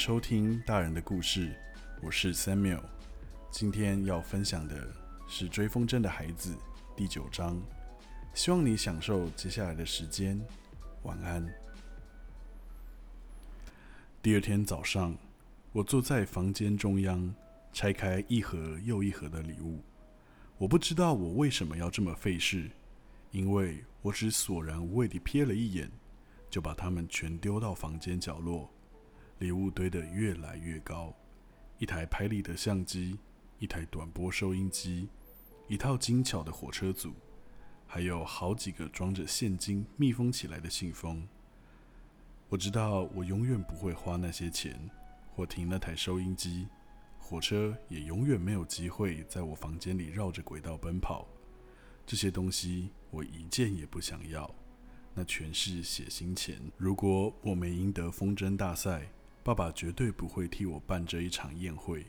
收听大人的故事，我是 Samuel。今天要分享的是《追风筝的孩子》第九章，希望你享受接下来的时间。晚安。第二天早上，我坐在房间中央，拆开一盒又一盒的礼物。我不知道我为什么要这么费事，因为我只索然无味地瞥了一眼。就把它们全丢到房间角落，礼物堆得越来越高。一台拍立得相机，一台短波收音机，一套精巧的火车组，还有好几个装着现金密封起来的信封。我知道我永远不会花那些钱，或停那台收音机，火车也永远没有机会在我房间里绕着轨道奔跑。这些东西我一件也不想要。那全是血腥钱。如果我没赢得风筝大赛，爸爸绝对不会替我办这一场宴会。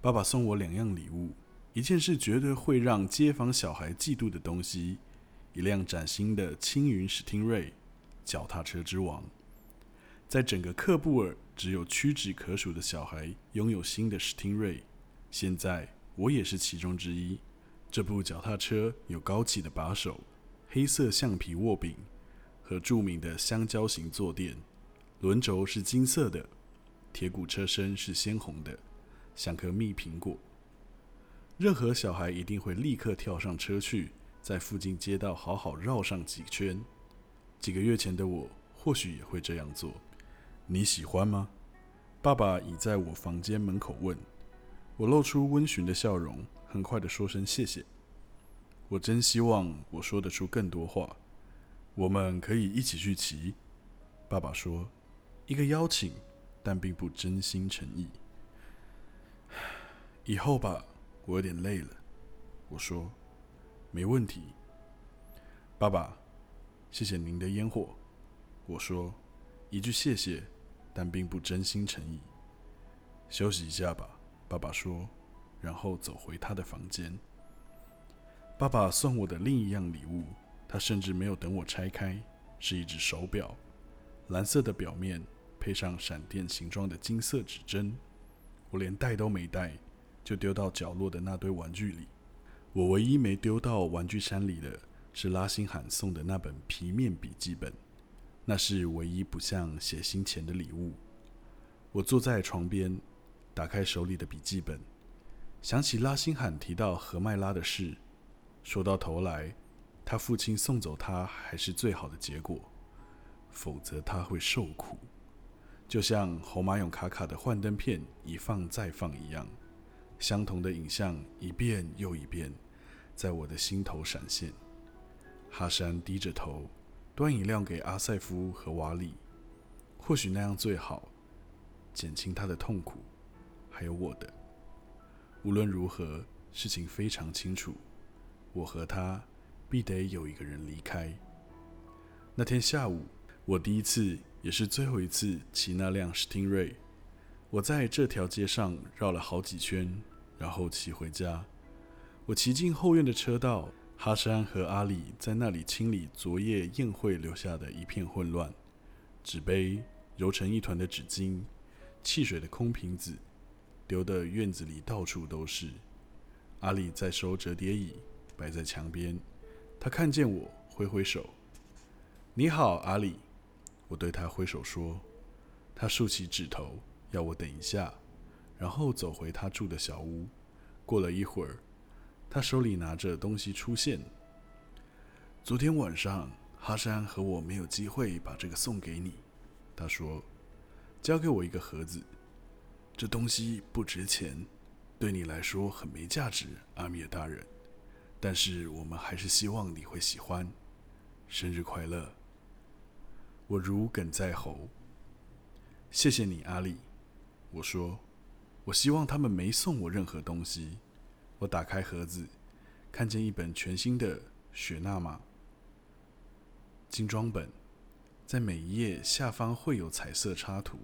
爸爸送我两样礼物，一件是绝对会让街坊小孩嫉妒的东西——一辆崭新的青云史汀瑞，脚踏车之王。在整个克布尔，只有屈指可数的小孩拥有新的史汀瑞。现在我也是其中之一。这部脚踏车有高起的把手。黑色橡皮握柄和著名的香蕉型坐垫，轮轴是金色的，铁骨车身是鲜红的，像颗蜜苹果。任何小孩一定会立刻跳上车去，在附近街道好好绕上几圈。几个月前的我或许也会这样做。你喜欢吗？爸爸倚在我房间门口问。我露出温驯的笑容，很快的说声谢谢。我真希望我说得出更多话。我们可以一起去骑。爸爸说：“一个邀请，但并不真心诚意。”以后吧，我有点累了。我说：“没问题。”爸爸，谢谢您的烟火。我说：“一句谢谢，但并不真心诚意。”休息一下吧，爸爸说，然后走回他的房间。爸爸送我的另一样礼物，他甚至没有等我拆开，是一只手表，蓝色的表面配上闪电形状的金色指针。我连戴都没戴，就丢到角落的那堆玩具里。我唯一没丢到玩具山里的是拉辛罕送的那本皮面笔记本，那是唯一不像写信前的礼物。我坐在床边，打开手里的笔记本，想起拉辛罕提到何麦拉的事。说到头来，他父亲送走他还是最好的结果，否则他会受苦，就像侯马勇卡卡的幻灯片一放再放一样，相同的影像一遍又一遍在我的心头闪现。哈山低着头端饮料给阿塞夫和瓦里，或许那样最好，减轻他的痛苦，还有我的。无论如何，事情非常清楚。我和他必得有一个人离开。那天下午，我第一次也是最后一次骑那辆史汀瑞。我在这条街上绕了好几圈，然后骑回家。我骑进后院的车道，哈山和阿里在那里清理昨夜宴会留下的一片混乱：纸杯揉成一团的纸巾，汽水的空瓶子丢的院子里到处都是。阿里在收折叠椅。摆在墙边，他看见我，挥挥手：“你好，阿里。”我对他挥手说。他竖起指头，要我等一下，然后走回他住的小屋。过了一会儿，他手里拿着东西出现。昨天晚上，哈山和我没有机会把这个送给你。他说：“交给我一个盒子，这东西不值钱，对你来说很没价值，阿米尔大人。”但是我们还是希望你会喜欢。生日快乐！我如鲠在喉。谢谢你，阿里。我说，我希望他们没送我任何东西。我打开盒子，看见一本全新的雪纳玛精装本，在每一页下方会有彩色插图。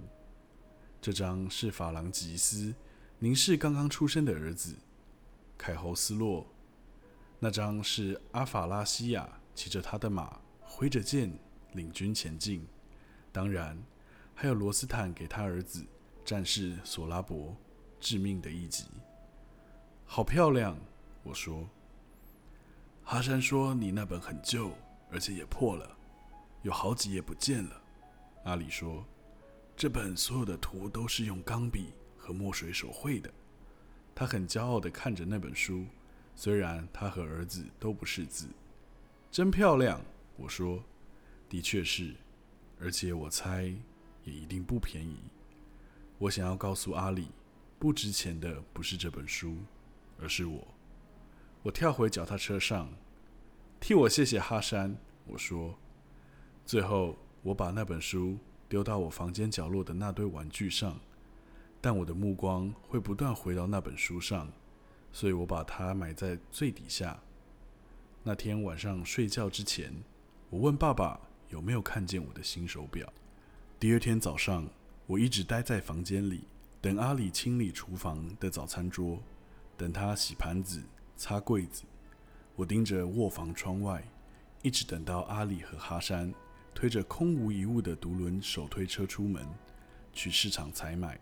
这张是法郎吉斯凝视刚刚出生的儿子凯侯斯洛。那张是阿法拉西亚骑着他的马，挥着剑领军前进。当然，还有罗斯坦给他儿子战士索拉伯致命的一击。好漂亮，我说。哈山说：“你那本很旧，而且也破了，有好几页不见了。”阿里说：“这本所有的图都是用钢笔和墨水手绘的。”他很骄傲地看着那本书，虽然他和儿子都不识字。真漂亮，我说。的确是，而且我猜也一定不便宜。我想要告诉阿里，不值钱的不是这本书，而是我。我跳回脚踏车上，替我谢谢哈山。我说，最后我把那本书丢到我房间角落的那堆玩具上。但我的目光会不断回到那本书上，所以我把它埋在最底下。那天晚上睡觉之前，我问爸爸有没有看见我的新手表。第二天早上，我一直待在房间里，等阿里清理厨房的早餐桌，等他洗盘子、擦柜子。我盯着卧房窗外，一直等到阿里和哈山推着空无一物的独轮手推车出门，去市场采买。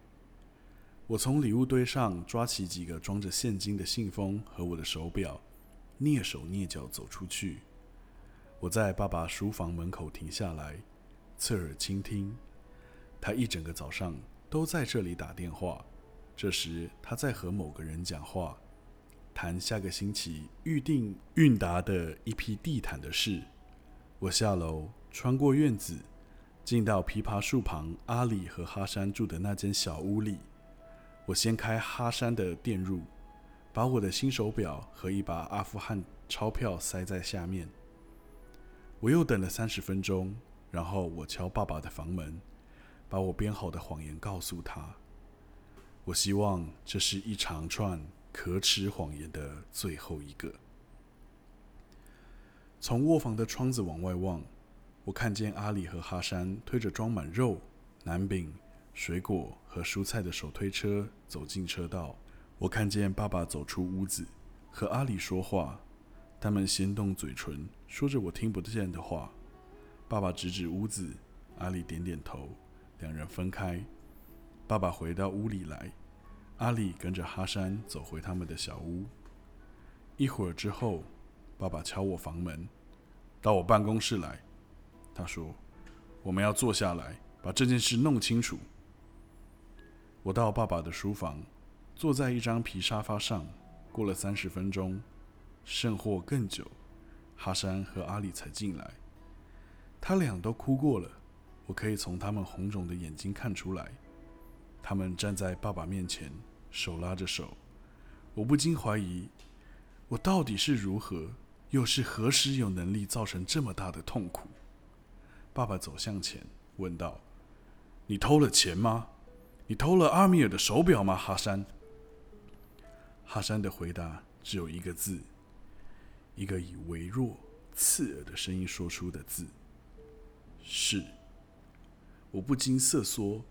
我从礼物堆上抓起几个装着现金的信封和我的手表，蹑手蹑脚走出去。我在爸爸书房门口停下来，侧耳倾听。他一整个早上都在这里打电话。这时他在和某个人讲话，谈下个星期预定韵达的一批地毯的事。我下楼，穿过院子，进到枇杷树旁阿里和哈山住的那间小屋里。我掀开哈山的电褥，把我的新手表和一把阿富汗钞票塞在下面。我又等了三十分钟，然后我敲爸爸的房门，把我编好的谎言告诉他。我希望这是一长串可耻谎言的最后一个。从卧房的窗子往外望，我看见阿里和哈山推着装满肉、南饼。水果和蔬菜的手推车走进车道，我看见爸爸走出屋子，和阿里说话。他们先动嘴唇，说着我听不见的话。爸爸指指屋子，阿里点点头，两人分开。爸爸回到屋里来，阿里跟着哈山走回他们的小屋。一会儿之后，爸爸敲我房门，到我办公室来。他说：“我们要坐下来，把这件事弄清楚。”我到爸爸的书房，坐在一张皮沙发上。过了三十分钟，甚或更久，哈山和阿里才进来。他俩都哭过了，我可以从他们红肿的眼睛看出来。他们站在爸爸面前，手拉着手。我不禁怀疑，我到底是如何，又是何时有能力造成这么大的痛苦？爸爸走向前，问道：“你偷了钱吗？”你偷了阿米尔的手表吗，哈山？哈山的回答只有一个字，一个以微弱、刺耳的声音说出的字：“是。”我不禁瑟缩，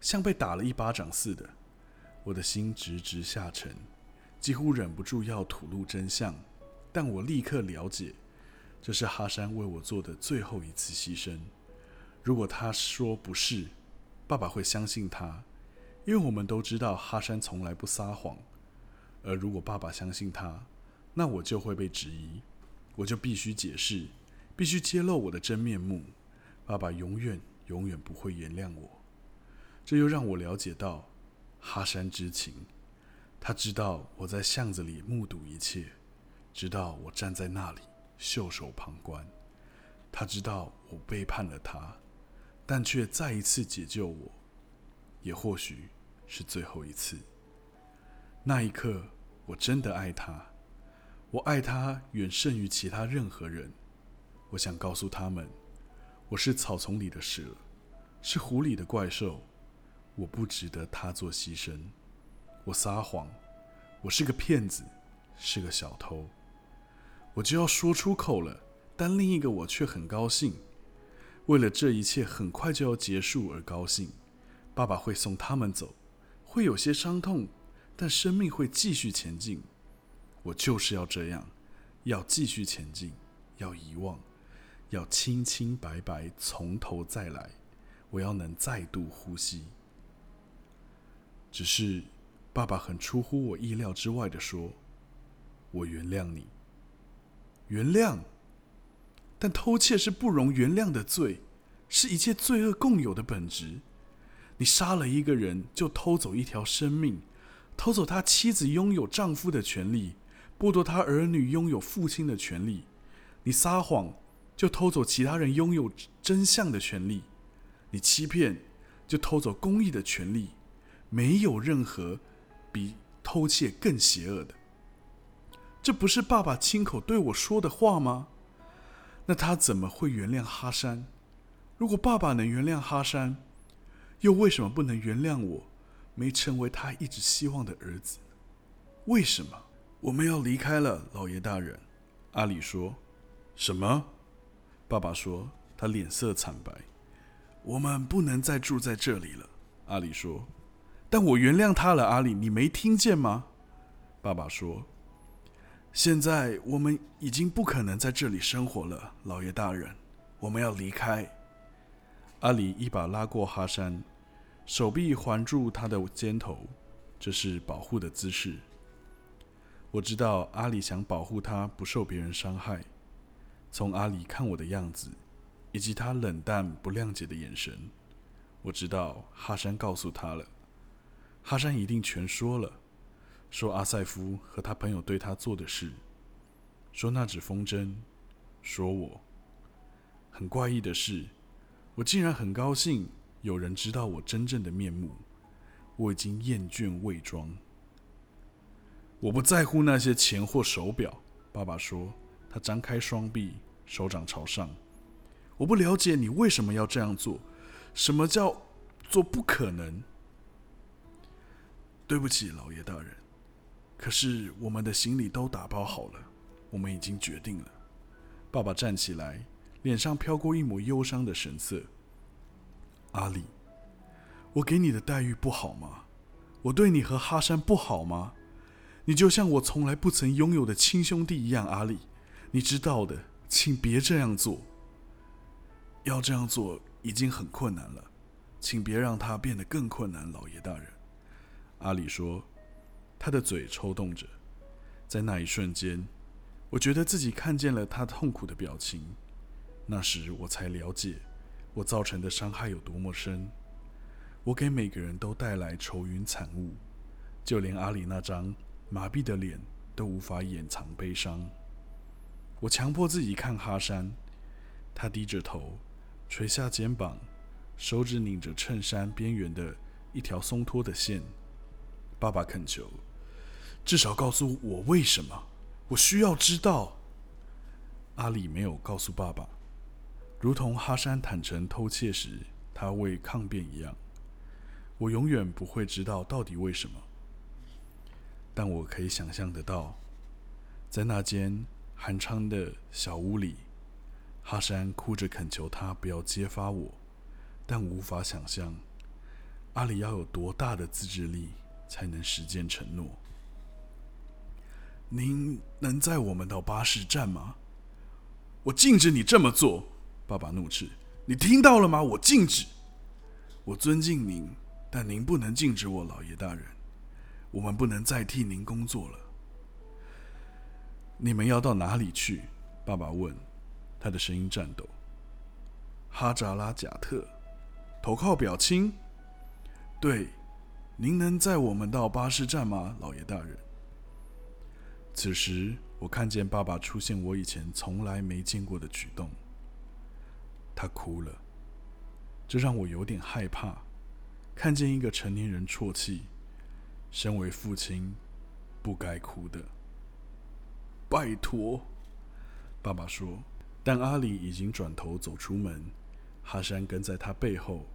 像被打了一巴掌似的，我的心直直下沉，几乎忍不住要吐露真相。但我立刻了解，这是哈山为我做的最后一次牺牲。如果他说不是，爸爸会相信他。因为我们都知道哈山从来不撒谎，而如果爸爸相信他，那我就会被质疑，我就必须解释，必须揭露我的真面目。爸爸永远永远不会原谅我。这又让我了解到哈山之情，他知道我在巷子里目睹一切，知道我站在那里袖手旁观，他知道我背叛了他，但却再一次解救我，也或许。是最后一次。那一刻，我真的爱他，我爱他远胜于其他任何人。我想告诉他们，我是草丛里的蛇，是湖里的怪兽，我不值得他做牺牲。我撒谎，我是个骗子，是个小偷。我就要说出口了，但另一个我却很高兴，为了这一切很快就要结束而高兴。爸爸会送他们走。会有些伤痛，但生命会继续前进。我就是要这样，要继续前进，要遗忘，要清清白白从头再来。我要能再度呼吸。只是，爸爸很出乎我意料之外的说：“我原谅你。”原谅，但偷窃是不容原谅的罪，是一切罪恶共有的本质。你杀了一个人，就偷走一条生命，偷走他妻子拥有丈夫的权利，剥夺他儿女拥有父亲的权利。你撒谎，就偷走其他人拥有真相的权利。你欺骗，就偷走公义的权利。没有任何比偷窃更邪恶的。这不是爸爸亲口对我说的话吗？那他怎么会原谅哈山？如果爸爸能原谅哈山，又为什么不能原谅我？没成为他一直希望的儿子？为什么我们要离开了，老爷大人？阿里说：“什么？”爸爸说，他脸色惨白。我们不能再住在这里了。阿里说：“但我原谅他了。”阿里，你没听见吗？爸爸说。现在我们已经不可能在这里生活了，老爷大人，我们要离开。阿里一把拉过哈山，手臂环住他的肩头，这是保护的姿势。我知道阿里想保护他不受别人伤害。从阿里看我的样子，以及他冷淡不谅解的眼神，我知道哈山告诉他了。哈山一定全说了。说阿塞夫和他朋友对他做的事，说那纸风筝，说我。很怪异的是，我竟然很高兴有人知道我真正的面目。我已经厌倦伪装。我不在乎那些钱或手表，爸爸说。他张开双臂，手掌朝上。我不了解你为什么要这样做。什么叫做不可能？对不起，老爷大人。可是我们的行李都打包好了，我们已经决定了。爸爸站起来，脸上飘过一抹忧伤的神色。阿里，我给你的待遇不好吗？我对你和哈山不好吗？你就像我从来不曾拥有的亲兄弟一样，阿里，你知道的，请别这样做。要这样做已经很困难了，请别让它变得更困难，老爷大人。阿里说。他的嘴抽动着，在那一瞬间，我觉得自己看见了他痛苦的表情。那时我才了解，我造成的伤害有多么深。我给每个人都带来愁云惨雾，就连阿里那张麻痹的脸都无法掩藏悲伤。我强迫自己看哈山，他低着头，垂下肩膀，手指拧着衬衫边缘的一条松脱的线。爸爸恳求。至少告诉我为什么？我需要知道。阿里没有告诉爸爸，如同哈山坦诚偷窃时他未抗辩一样。我永远不会知道到底为什么，但我可以想象得到，在那间寒窗的小屋里，哈山哭着恳求他不要揭发我，但无法想象阿里要有多大的自制力才能实践承诺。您能载我们到巴士站吗？我禁止你这么做！爸爸怒斥：“你听到了吗？我禁止！我尊敬您，但您不能禁止我，老爷大人。我们不能再替您工作了。你们要到哪里去？”爸爸问，他的声音颤抖。哈扎拉贾特，投靠表亲。对，您能载我们到巴士站吗，老爷大人？此时，我看见爸爸出现我以前从来没见过的举动。他哭了，这让我有点害怕。看见一个成年人啜泣，身为父亲不该哭的。拜托，爸爸说。但阿里已经转头走出门，哈山跟在他背后。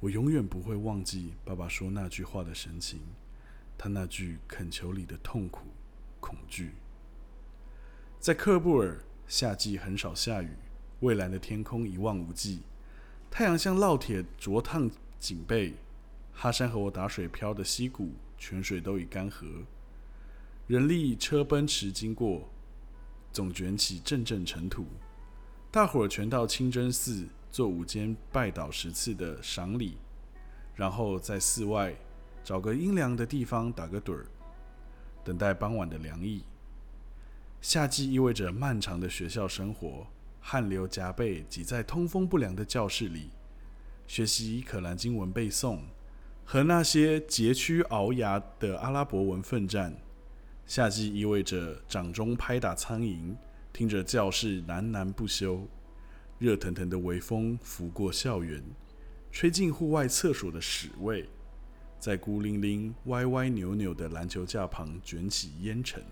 我永远不会忘记爸爸说那句话的神情，他那句恳求里的痛苦。恐惧。在克布尔，夏季很少下雨，蔚蓝的天空一望无际，太阳像烙铁灼烫颈背。哈山和我打水漂的溪谷，泉水都已干涸。人力车奔驰经过，总卷起阵阵尘土。大伙儿全到清真寺做午间拜倒十次的赏礼，然后在寺外找个阴凉的地方打个盹儿，等待傍晚的凉意。夏季意味着漫长的学校生活，汗流浃背，挤在通风不良的教室里，学习可兰经文背诵，和那些佶屈熬牙的阿拉伯文奋战。夏季意味着掌中拍打苍蝇，听着教室喃喃不休。热腾腾的微风拂过校园，吹进户外厕所的屎味，在孤零零、歪歪扭扭的篮球架旁卷起烟尘。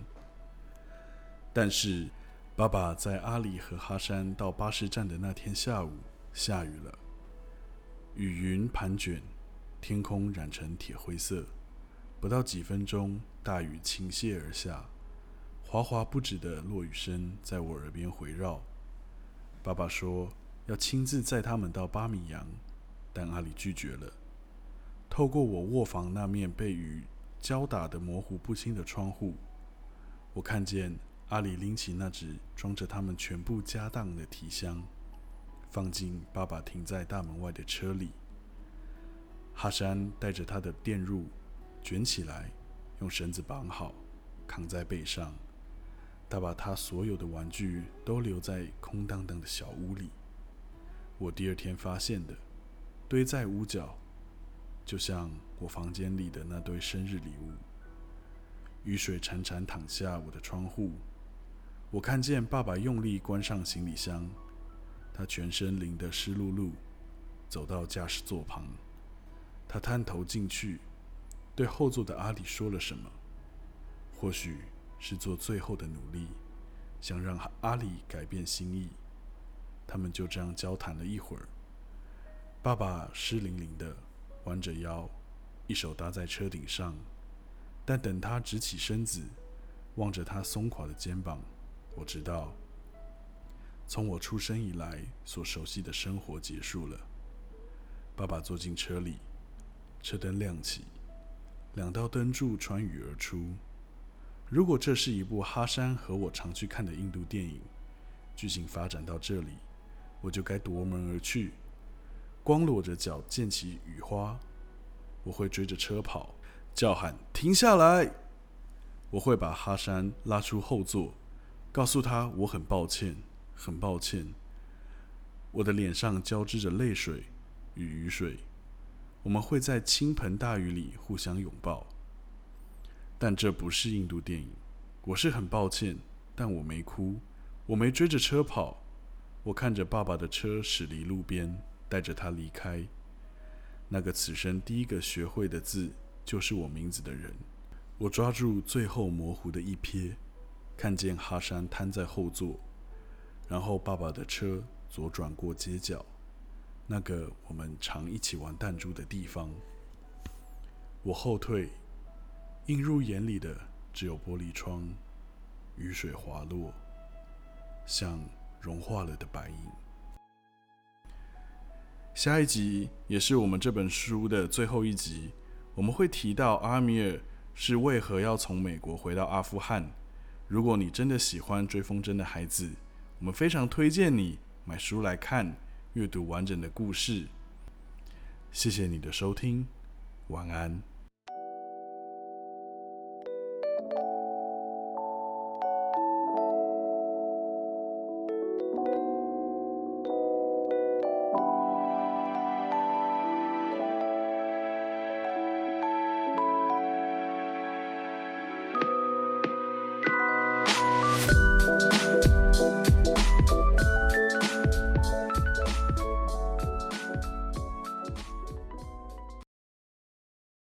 但是，爸爸在阿里和哈山到巴士站的那天下午，下雨了。雨云盘卷，天空染成铁灰色。不到几分钟，大雨倾泻而下，哗哗不止的落雨声在我耳边回绕。爸爸说要亲自载他们到巴米扬，但阿里拒绝了。透过我卧房那面被雨浇打的模糊不清的窗户，我看见阿里拎起那只装着他们全部家当的提箱，放进爸爸停在大门外的车里。哈山带着他的电褥卷起来，用绳子绑好，扛在背上。他把他所有的玩具都留在空荡荡的小屋里。我第二天发现的，堆在屋角，就像我房间里的那堆生日礼物。雨水潺潺淌下我的窗户，我看见爸爸用力关上行李箱，他全身淋得湿漉漉，走到驾驶座旁，他探头进去，对后座的阿里说了什么，或许。是做最后的努力，想让阿里改变心意。他们就这样交谈了一会儿。爸爸湿淋淋的，弯着腰，一手搭在车顶上。但等他直起身子，望着他松垮的肩膀，我知道，从我出生以来所熟悉的生活结束了。爸爸坐进车里，车灯亮起，两道灯柱穿雨而出。如果这是一部哈山和我常去看的印度电影，剧情发展到这里，我就该夺门而去，光裸着脚溅起雨花。我会追着车跑，叫喊停下来。我会把哈山拉出后座，告诉他我很抱歉，很抱歉。我的脸上交织着泪水与雨水，我们会在倾盆大雨里互相拥抱。但这不是印度电影，我是很抱歉，但我没哭，我没追着车跑，我看着爸爸的车驶离路边，带着他离开。那个此生第一个学会的字就是我名字的人，我抓住最后模糊的一瞥，看见哈山瘫在后座，然后爸爸的车左转过街角，那个我们常一起玩弹珠的地方，我后退。映入眼里的只有玻璃窗，雨水滑落，像融化了的白银。下一集也是我们这本书的最后一集，我们会提到阿米尔是为何要从美国回到阿富汗。如果你真的喜欢追风筝的孩子，我们非常推荐你买书来看，阅读完整的故事。谢谢你的收听，晚安。